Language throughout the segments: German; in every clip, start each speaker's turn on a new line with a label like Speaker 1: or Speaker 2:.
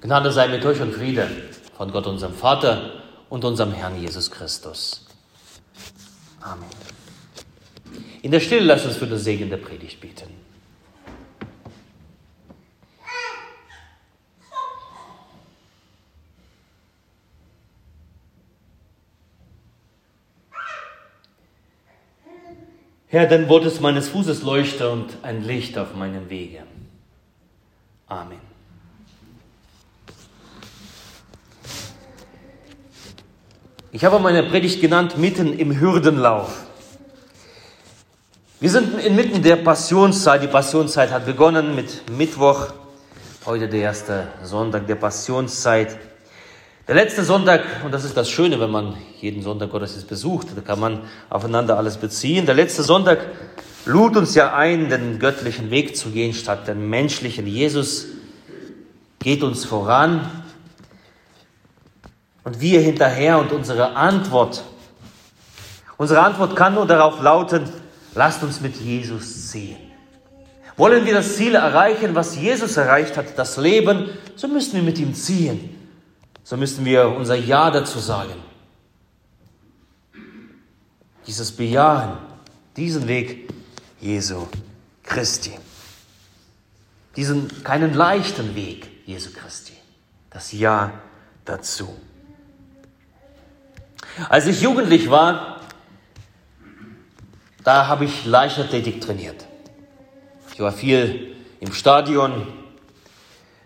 Speaker 1: Gnade sei mit euch und Friede von Gott, unserem Vater und unserem Herrn Jesus Christus. Amen. In der Stille lasst uns für den Segen der Predigt beten. Herr, dein Wort ist meines Fußes Leuchte und ein Licht auf meinem Wege. Amen. Ich habe meine Predigt genannt mitten im Hürdenlauf. Wir sind inmitten der Passionszeit. Die Passionszeit hat begonnen mit Mittwoch, heute der erste Sonntag der Passionszeit. Der letzte Sonntag, und das ist das Schöne, wenn man jeden Sonntag Gottesdienst besucht, da kann man aufeinander alles beziehen. Der letzte Sonntag lud uns ja ein, den göttlichen Weg zu gehen statt den menschlichen. Jesus geht uns voran und wir hinterher und unsere Antwort, unsere Antwort kann nur darauf lauten, lasst uns mit Jesus ziehen. Wollen wir das Ziel erreichen, was Jesus erreicht hat, das Leben, so müssen wir mit ihm ziehen so müssen wir unser Ja dazu sagen. Dieses Bejahen, diesen Weg Jesu Christi. Diesen keinen leichten Weg Jesu Christi. Das Ja dazu. Als ich jugendlich war, da habe ich Leichtathletik trainiert. Ich war viel im Stadion.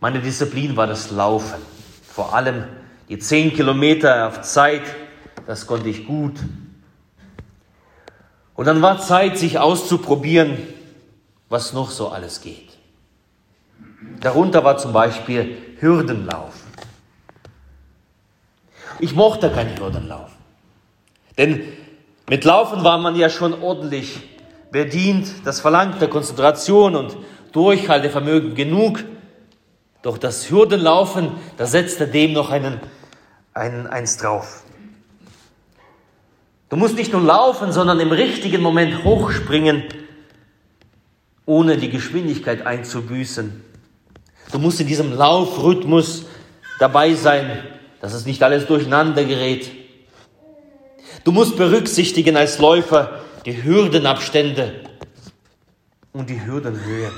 Speaker 1: Meine Disziplin war das Laufen. Vor allem die zehn Kilometer auf Zeit, das konnte ich gut. Und dann war Zeit, sich auszuprobieren, was noch so alles geht. Darunter war zum Beispiel Hürdenlauf. Ich mochte keinen Hürdenlauf. Denn mit Laufen war man ja schon ordentlich bedient. Das verlangte Konzentration und Durchhaltevermögen genug. Doch das Hürdenlaufen, da setzte dem noch einen, einen, eins drauf. Du musst nicht nur laufen, sondern im richtigen Moment hochspringen, ohne die Geschwindigkeit einzubüßen. Du musst in diesem Laufrhythmus dabei sein, dass es nicht alles durcheinander gerät. Du musst berücksichtigen als Läufer die Hürdenabstände und die Hürdenhöhe.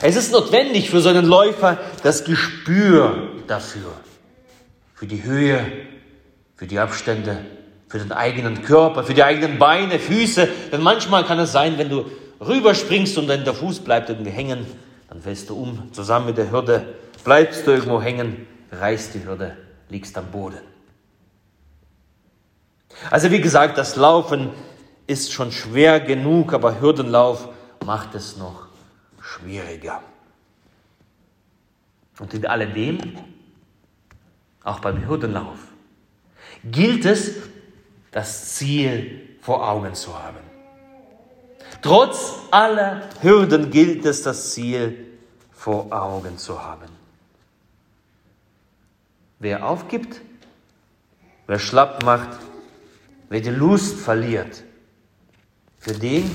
Speaker 1: Es ist notwendig für so einen Läufer das Gespür dafür, für die Höhe, für die Abstände, für den eigenen Körper, für die eigenen Beine, Füße. Denn manchmal kann es sein, wenn du rüberspringst und dann der Fuß bleibt irgendwie hängen, dann fällst du um, zusammen mit der Hürde, bleibst du irgendwo hängen, reißt die Hürde, liegst am Boden. Also wie gesagt, das Laufen ist schon schwer genug, aber Hürdenlauf macht es noch schwieriger. Und in alledem, auch beim Hürdenlauf, gilt es, das Ziel vor Augen zu haben. Trotz aller Hürden gilt es, das Ziel vor Augen zu haben. Wer aufgibt, wer schlapp macht, wer die Lust verliert, für den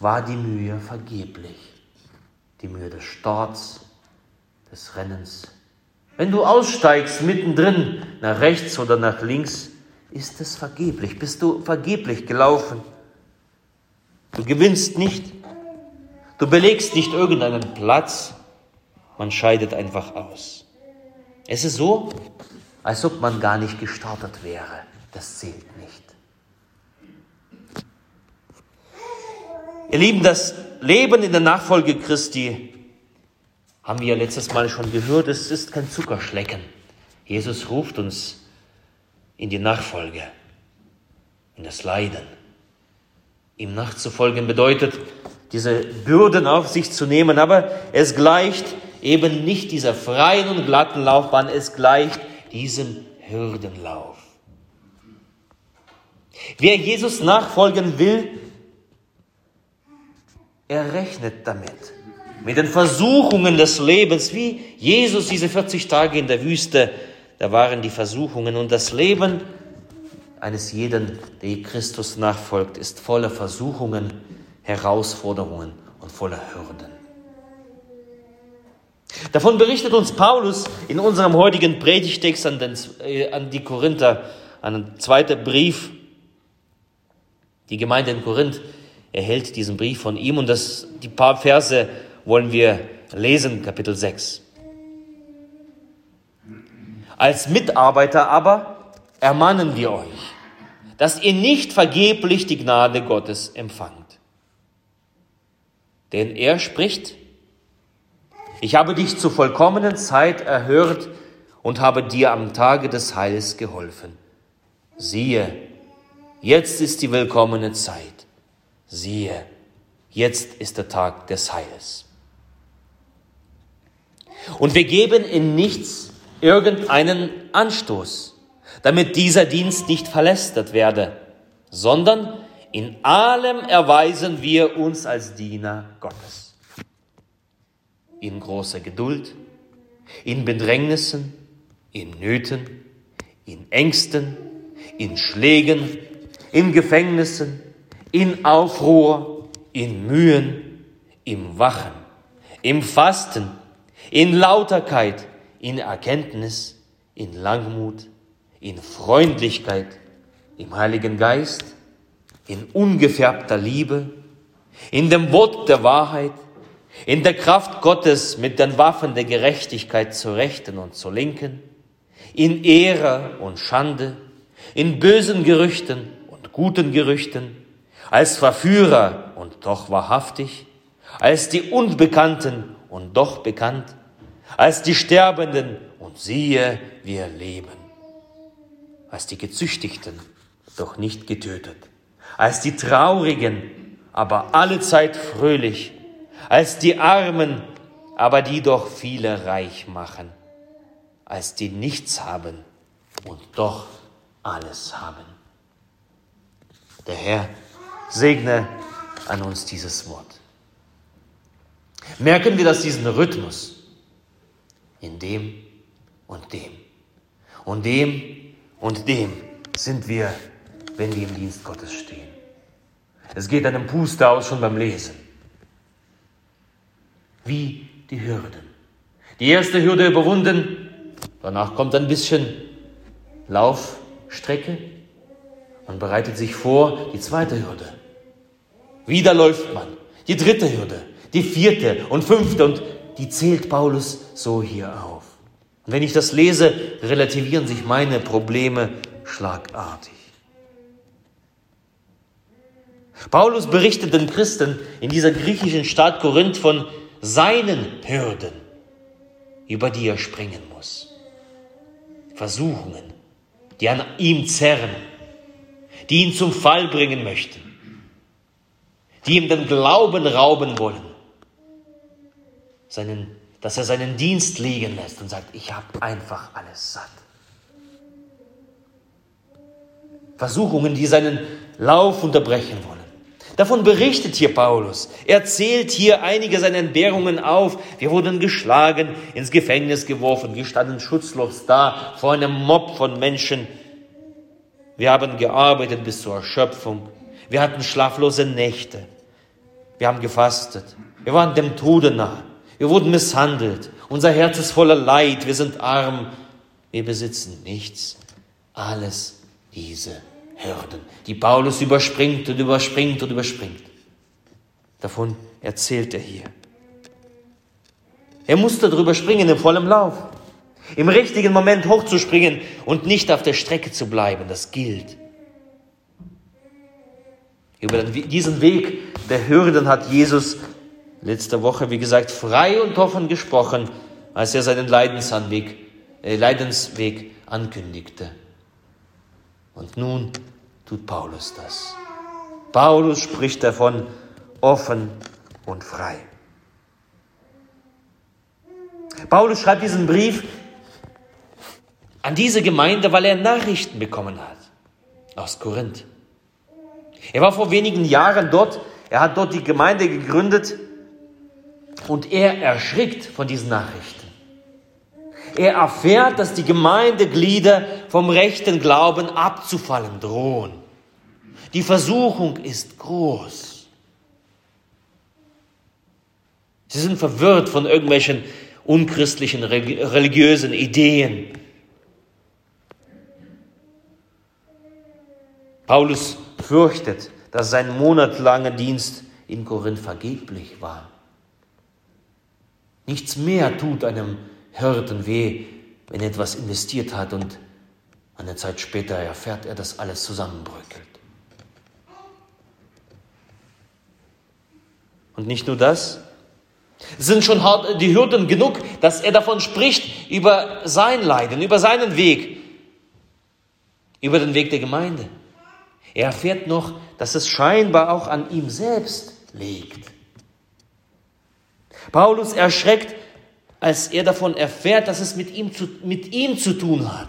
Speaker 1: war die Mühe vergeblich die Mühe des Starts, des Rennens. Wenn du aussteigst mittendrin, nach rechts oder nach links, ist es vergeblich, bist du vergeblich gelaufen. Du gewinnst nicht, du belegst nicht irgendeinen Platz, man scheidet einfach aus. Es ist so, als ob man gar nicht gestartet wäre. Das zählt nicht. Ihr Lieben, das Leben in der Nachfolge Christi haben wir letztes Mal schon gehört, es ist kein Zuckerschlecken. Jesus ruft uns in die Nachfolge, in das Leiden. Ihm nachzufolgen bedeutet, diese Bürden auf sich zu nehmen, aber es gleicht eben nicht dieser freien und glatten Laufbahn, es gleicht diesem Hürdenlauf. Wer Jesus nachfolgen will, er rechnet damit. Mit den Versuchungen des Lebens, wie Jesus diese 40 Tage in der Wüste, da waren die Versuchungen und das Leben eines jeden, der Christus nachfolgt, ist voller Versuchungen, Herausforderungen und voller Hürden. Davon berichtet uns Paulus in unserem heutigen Predigtext an, den, äh, an die Korinther, einen zweiten Brief. Die Gemeinde in Korinth erhält diesen Brief von ihm und das, die paar Verse wollen wir lesen, Kapitel 6. Als Mitarbeiter aber ermahnen wir euch, dass ihr nicht vergeblich die Gnade Gottes empfangt. Denn er spricht, ich habe dich zur vollkommenen Zeit erhört und habe dir am Tage des Heils geholfen. Siehe, jetzt ist die willkommene Zeit. Siehe, jetzt ist der Tag des Heils. Und wir geben in nichts irgendeinen Anstoß, damit dieser Dienst nicht verlästert werde, sondern in allem erweisen wir uns als Diener Gottes in großer Geduld, in Bedrängnissen, in Nöten, in Ängsten, in Schlägen, in Gefängnissen, in Aufruhr, in Mühen, im Wachen, im Fasten, in Lauterkeit, in Erkenntnis, in Langmut, in Freundlichkeit, im Heiligen Geist, in ungefärbter Liebe, in dem Wort der Wahrheit, in der Kraft Gottes mit den Waffen der Gerechtigkeit zu Rechten und zu Linken, in Ehre und Schande, in bösen Gerüchten und guten Gerüchten, als Verführer und doch wahrhaftig, als die Unbekannten und doch bekannt, als die Sterbenden und siehe, wir leben, als die Gezüchtigten, doch nicht getötet, als die Traurigen, aber allezeit fröhlich, als die Armen, aber die doch viele reich machen, als die nichts haben und doch alles haben. Der Herr segne an uns dieses Wort. Merken wir, dass diesen Rhythmus in dem und dem und dem und dem sind wir, wenn wir im Dienst Gottes stehen. Es geht einem Puster aus schon beim Lesen wie die Hürden. Die erste Hürde überwunden, danach kommt ein bisschen Laufstrecke. Man bereitet sich vor, die zweite Hürde. Wieder läuft man. Die dritte Hürde, die vierte und fünfte und die zählt Paulus so hier auf. Und wenn ich das lese, relativieren sich meine Probleme schlagartig. Paulus berichtet den Christen in dieser griechischen Stadt Korinth von seinen Hürden, über die er springen muss. Versuchungen, die an ihm zerren, die ihn zum Fall bringen möchten, die ihm den Glauben rauben wollen, seinen, dass er seinen Dienst liegen lässt und sagt, ich habe einfach alles satt. Versuchungen, die seinen Lauf unterbrechen wollen. Davon berichtet hier Paulus. Er zählt hier einige seiner Entbehrungen auf. Wir wurden geschlagen, ins Gefängnis geworfen, wir standen schutzlos da vor einem Mob von Menschen. Wir haben gearbeitet bis zur Erschöpfung. Wir hatten schlaflose Nächte. Wir haben gefastet. Wir waren dem Tode nah. Wir wurden misshandelt. Unser Herz ist voller Leid. Wir sind arm. Wir besitzen nichts. Alles diese Hürden, die Paulus überspringt und überspringt und überspringt. Davon erzählt er hier. Er musste darüber springen im vollen Lauf. Im richtigen Moment hochzuspringen und nicht auf der Strecke zu bleiben, das gilt. Über diesen Weg der Hürden hat Jesus letzte Woche, wie gesagt, frei und offen gesprochen, als er seinen Leidensweg, äh, Leidensweg ankündigte. Und nun tut Paulus das. Paulus spricht davon offen und frei. Paulus schreibt diesen Brief an diese Gemeinde, weil er Nachrichten bekommen hat aus Korinth. Er war vor wenigen Jahren dort, er hat dort die Gemeinde gegründet und er erschrickt von diesen Nachrichten. Er erfährt, dass die Gemeindeglieder vom rechten Glauben abzufallen drohen. Die Versuchung ist groß. Sie sind verwirrt von irgendwelchen unchristlichen religiösen Ideen. Paulus fürchtet, dass sein monatelanger Dienst in Korinth vergeblich war. Nichts mehr tut einem Hirten weh, wenn er etwas investiert hat und eine Zeit später erfährt er, dass alles zusammenbröckelt. Und nicht nur das, sind schon die Hürden genug, dass er davon spricht, über sein Leiden, über seinen Weg, über den Weg der Gemeinde. Er erfährt noch, dass es scheinbar auch an ihm selbst liegt. Paulus erschreckt, als er davon erfährt, dass es mit ihm zu, mit ihm zu tun hat.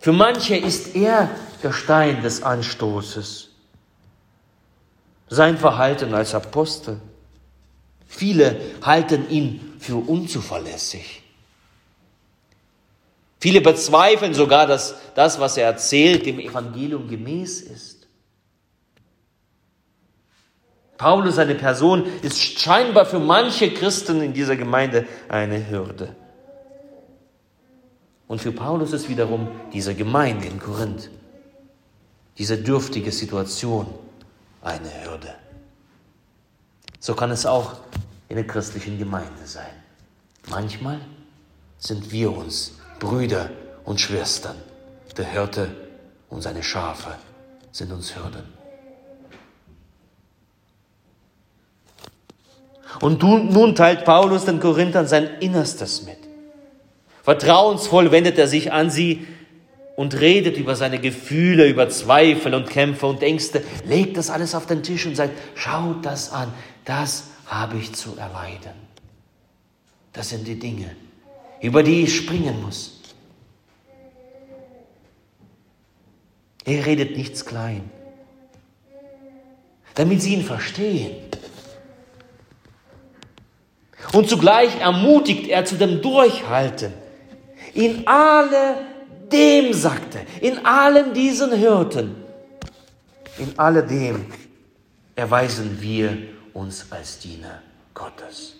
Speaker 1: Für manche ist er der Stein des Anstoßes. Sein Verhalten als Apostel. Viele halten ihn für unzuverlässig. Viele bezweifeln sogar, dass das, was er erzählt, dem Evangelium gemäß ist. Paulus, seine Person, ist scheinbar für manche Christen in dieser Gemeinde eine Hürde. Und für Paulus ist wiederum diese Gemeinde in Korinth, diese dürftige Situation eine Hürde. So kann es auch in der christlichen Gemeinde sein. Manchmal sind wir uns Brüder und Schwestern. Der Hirte und seine Schafe sind uns Hürden. Und nun teilt Paulus den Korinthern sein Innerstes mit. Vertrauensvoll wendet er sich an sie und redet über seine Gefühle, über Zweifel und Kämpfe und Ängste, legt das alles auf den Tisch und sagt, schaut das an, das habe ich zu erleiden. Das sind die Dinge, über die ich springen muss. Er redet nichts klein, damit sie ihn verstehen. Und zugleich ermutigt er zu dem Durchhalten. In alledem, sagte, in allen diesen Hirten, in alledem erweisen wir uns als Diener Gottes.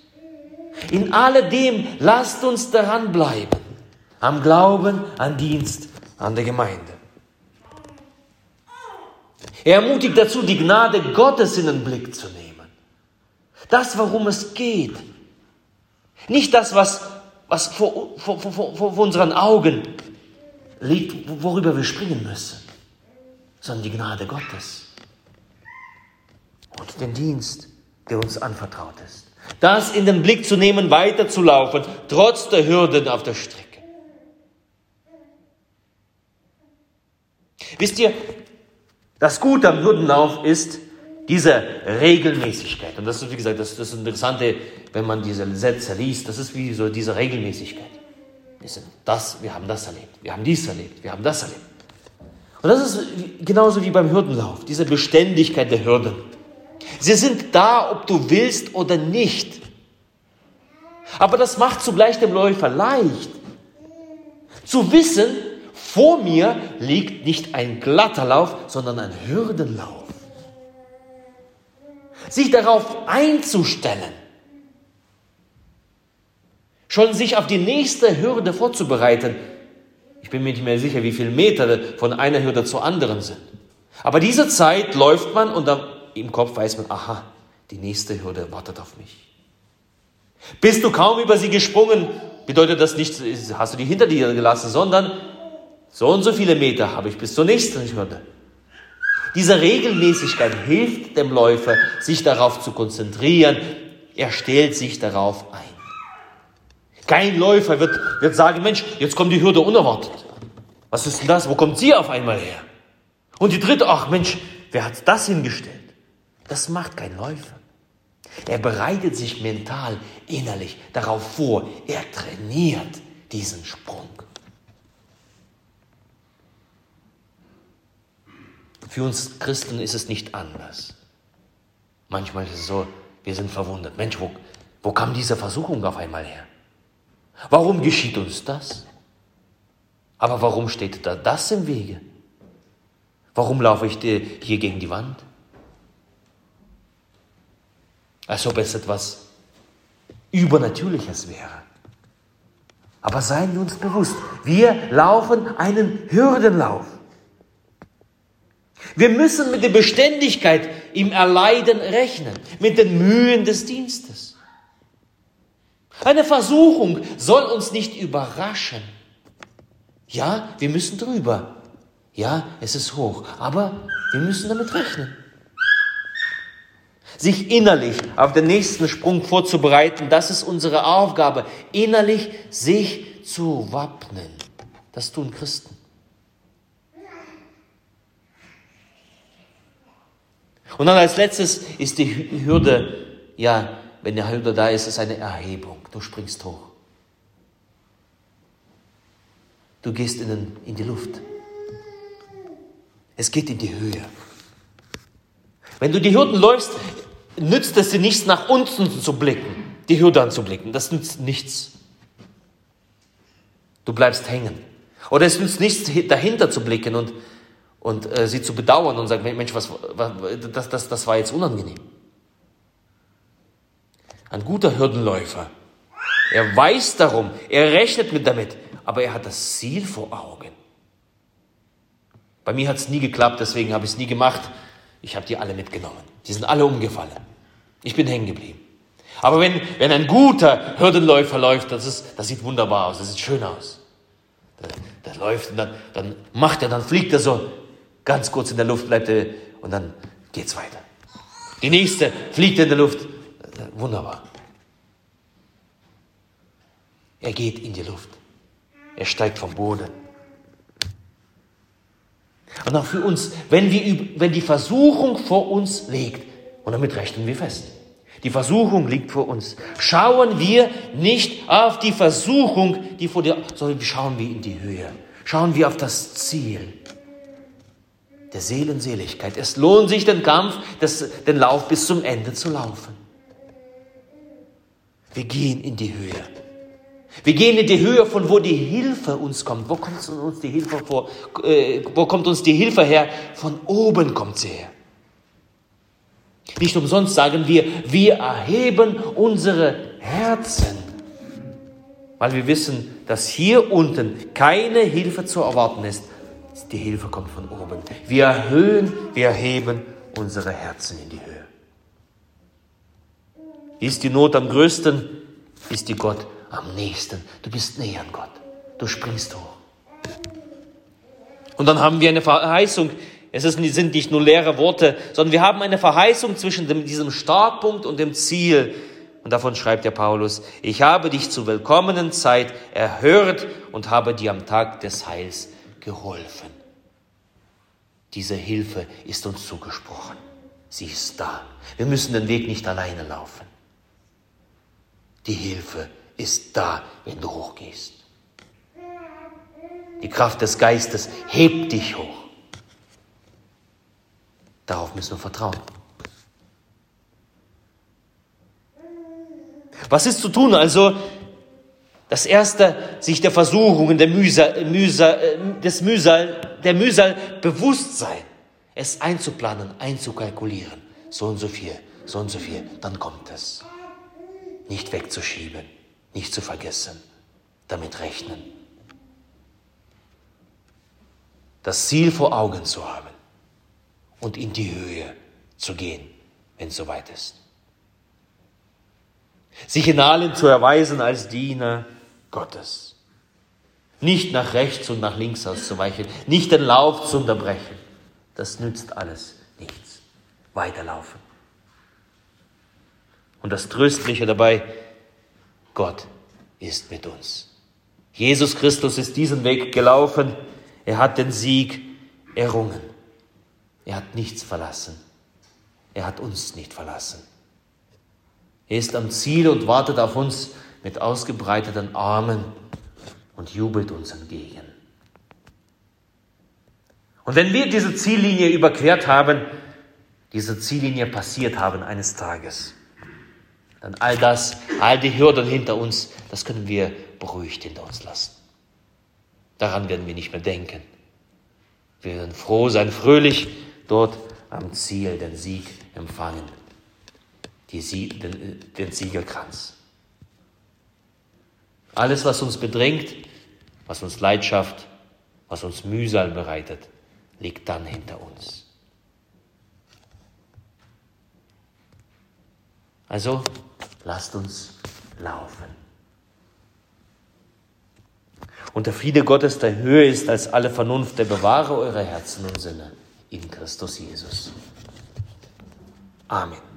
Speaker 1: In alledem lasst uns daran bleiben, am Glauben, an Dienst, an der Gemeinde. Er ermutigt dazu, die Gnade Gottes in den Blick zu nehmen. Das, worum es geht, nicht das, was, was vor, vor, vor, vor unseren Augen liegt, worüber wir springen müssen, sondern die Gnade Gottes und den Dienst, der uns anvertraut ist. Das in den Blick zu nehmen, weiterzulaufen, trotz der Hürden auf der Strecke. Wisst ihr, das Gute am Hürdenlauf ist, diese Regelmäßigkeit, und das ist, wie gesagt, das, das Interessante, wenn man diese Sätze liest, das ist wie so diese Regelmäßigkeit. Das, wir haben das erlebt, wir haben dies erlebt, wir haben das erlebt. Und das ist genauso wie beim Hürdenlauf, diese Beständigkeit der Hürden. Sie sind da, ob du willst oder nicht. Aber das macht zugleich dem Läufer leicht, zu wissen, vor mir liegt nicht ein glatter Lauf, sondern ein Hürdenlauf sich darauf einzustellen, schon sich auf die nächste Hürde vorzubereiten. Ich bin mir nicht mehr sicher, wie viele Meter von einer Hürde zur anderen sind. Aber diese Zeit läuft man und dann im Kopf weiß man, aha, die nächste Hürde wartet auf mich. Bist du kaum über sie gesprungen, bedeutet das nicht, hast du die hinter dir gelassen, sondern so und so viele Meter habe ich bis zur nächsten Hürde. Diese Regelmäßigkeit hilft dem Läufer, sich darauf zu konzentrieren. Er stellt sich darauf ein. Kein Läufer wird, wird sagen, Mensch, jetzt kommt die Hürde unerwartet. Was ist denn das? Wo kommt sie auf einmal her? Und die dritte, ach Mensch, wer hat das hingestellt? Das macht kein Läufer. Er bereitet sich mental, innerlich darauf vor. Er trainiert diesen Sprung. Für uns Christen ist es nicht anders. Manchmal ist es so, wir sind verwundert. Mensch, wo, wo kam diese Versuchung auf einmal her? Warum geschieht uns das? Aber warum steht da das im Wege? Warum laufe ich hier gegen die Wand? Als ob es etwas Übernatürliches wäre. Aber seien wir uns bewusst, wir laufen einen Hürdenlauf. Wir müssen mit der Beständigkeit im Erleiden rechnen, mit den Mühen des Dienstes. Eine Versuchung soll uns nicht überraschen. Ja, wir müssen drüber. Ja, es ist hoch, aber wir müssen damit rechnen. Sich innerlich auf den nächsten Sprung vorzubereiten, das ist unsere Aufgabe. Innerlich sich zu wappnen. Das tun Christen. Und dann als letztes ist die Hürde, ja, wenn die Hürde da ist, ist eine Erhebung. Du springst hoch. Du gehst in, den, in die Luft. Es geht in die Höhe. Wenn du die Hürden läufst, nützt es dir nichts, nach unten zu blicken, die Hürde anzublicken. Das nützt nichts. Du bleibst hängen. Oder es nützt nichts, dahinter zu blicken und, und äh, sie zu bedauern und sagen, Mensch, was, was, das, das, das war jetzt unangenehm. Ein guter Hürdenläufer, er weiß darum, er rechnet mit damit, aber er hat das Ziel vor Augen. Bei mir hat es nie geklappt, deswegen habe ich es nie gemacht. Ich habe die alle mitgenommen. Die sind alle umgefallen. Ich bin hängen geblieben. Aber wenn, wenn ein guter Hürdenläufer läuft, das, ist, das sieht wunderbar aus, das sieht schön aus. Der läuft und dann, dann macht er, dann fliegt er so ganz kurz in der Luft, bleibt er und dann geht's weiter. Die nächste fliegt in der Luft. Wunderbar. Er geht in die Luft. Er steigt vom Boden. Und auch für uns, wenn, wir, wenn die Versuchung vor uns liegt, und damit rechnen wir fest, die Versuchung liegt vor uns, schauen wir nicht auf die Versuchung, die vor dir, sondern schauen wir in die Höhe. Schauen wir auf das Ziel der Seelenseligkeit. Es lohnt sich, den Kampf, das, den Lauf bis zum Ende zu laufen. Wir gehen in die Höhe. Wir gehen in die Höhe, von wo die Hilfe uns kommt. Wo kommt uns die Hilfe vor? Äh, wo kommt uns die Hilfe her? Von oben kommt sie her. Nicht umsonst sagen wir, wir erheben unsere Herzen, weil wir wissen, dass hier unten keine Hilfe zu erwarten ist. Die Hilfe kommt von oben. Wir erhöhen, wir erheben unsere Herzen in die Höhe. Ist die Not am größten, ist die Gott am nächsten. Du bist näher an Gott. Du springst hoch. Und dann haben wir eine Verheißung. Es sind nicht nur leere Worte, sondern wir haben eine Verheißung zwischen dem, diesem Startpunkt und dem Ziel. Und davon schreibt der Paulus, ich habe dich zur willkommenen Zeit erhört und habe dir am Tag des Heils geholfen. Diese Hilfe ist uns zugesprochen. Sie ist da. Wir müssen den Weg nicht alleine laufen. Die Hilfe ist da, wenn du hochgehst. Die Kraft des Geistes hebt dich hoch. Darauf müssen wir vertrauen. Was ist zu tun? Also, das erste, sich der Versuchungen, der Mühsal, Mühsal, des Mühsal, der Mühsal bewusst sein. Es einzuplanen, einzukalkulieren. So und so viel, so und so viel, dann kommt es. Nicht wegzuschieben nicht zu vergessen, damit rechnen. Das Ziel vor Augen zu haben und in die Höhe zu gehen, wenn es soweit ist. Sich in allen zu erweisen als Diener Gottes. Nicht nach rechts und nach links auszuweichen, nicht den Lauf zu unterbrechen. Das nützt alles nichts. Weiterlaufen. Und das Tröstliche dabei, Gott ist mit uns. Jesus Christus ist diesen Weg gelaufen. Er hat den Sieg errungen. Er hat nichts verlassen. Er hat uns nicht verlassen. Er ist am Ziel und wartet auf uns mit ausgebreiteten Armen und jubelt uns entgegen. Und wenn wir diese Ziellinie überquert haben, diese Ziellinie passiert haben eines Tages, dann all das, all die Hürden hinter uns, das können wir beruhigt hinter uns lassen. Daran werden wir nicht mehr denken. Wir werden froh sein, fröhlich dort am Ziel den Sieg empfangen, die Sie, den, den Siegelkranz. Alles, was uns bedrängt, was uns Leid schafft, was uns Mühsal bereitet, liegt dann hinter uns. Also lasst uns laufen. Und der Friede Gottes, der höher ist als alle Vernunft, der bewahre eure Herzen und Sinne in Christus Jesus. Amen.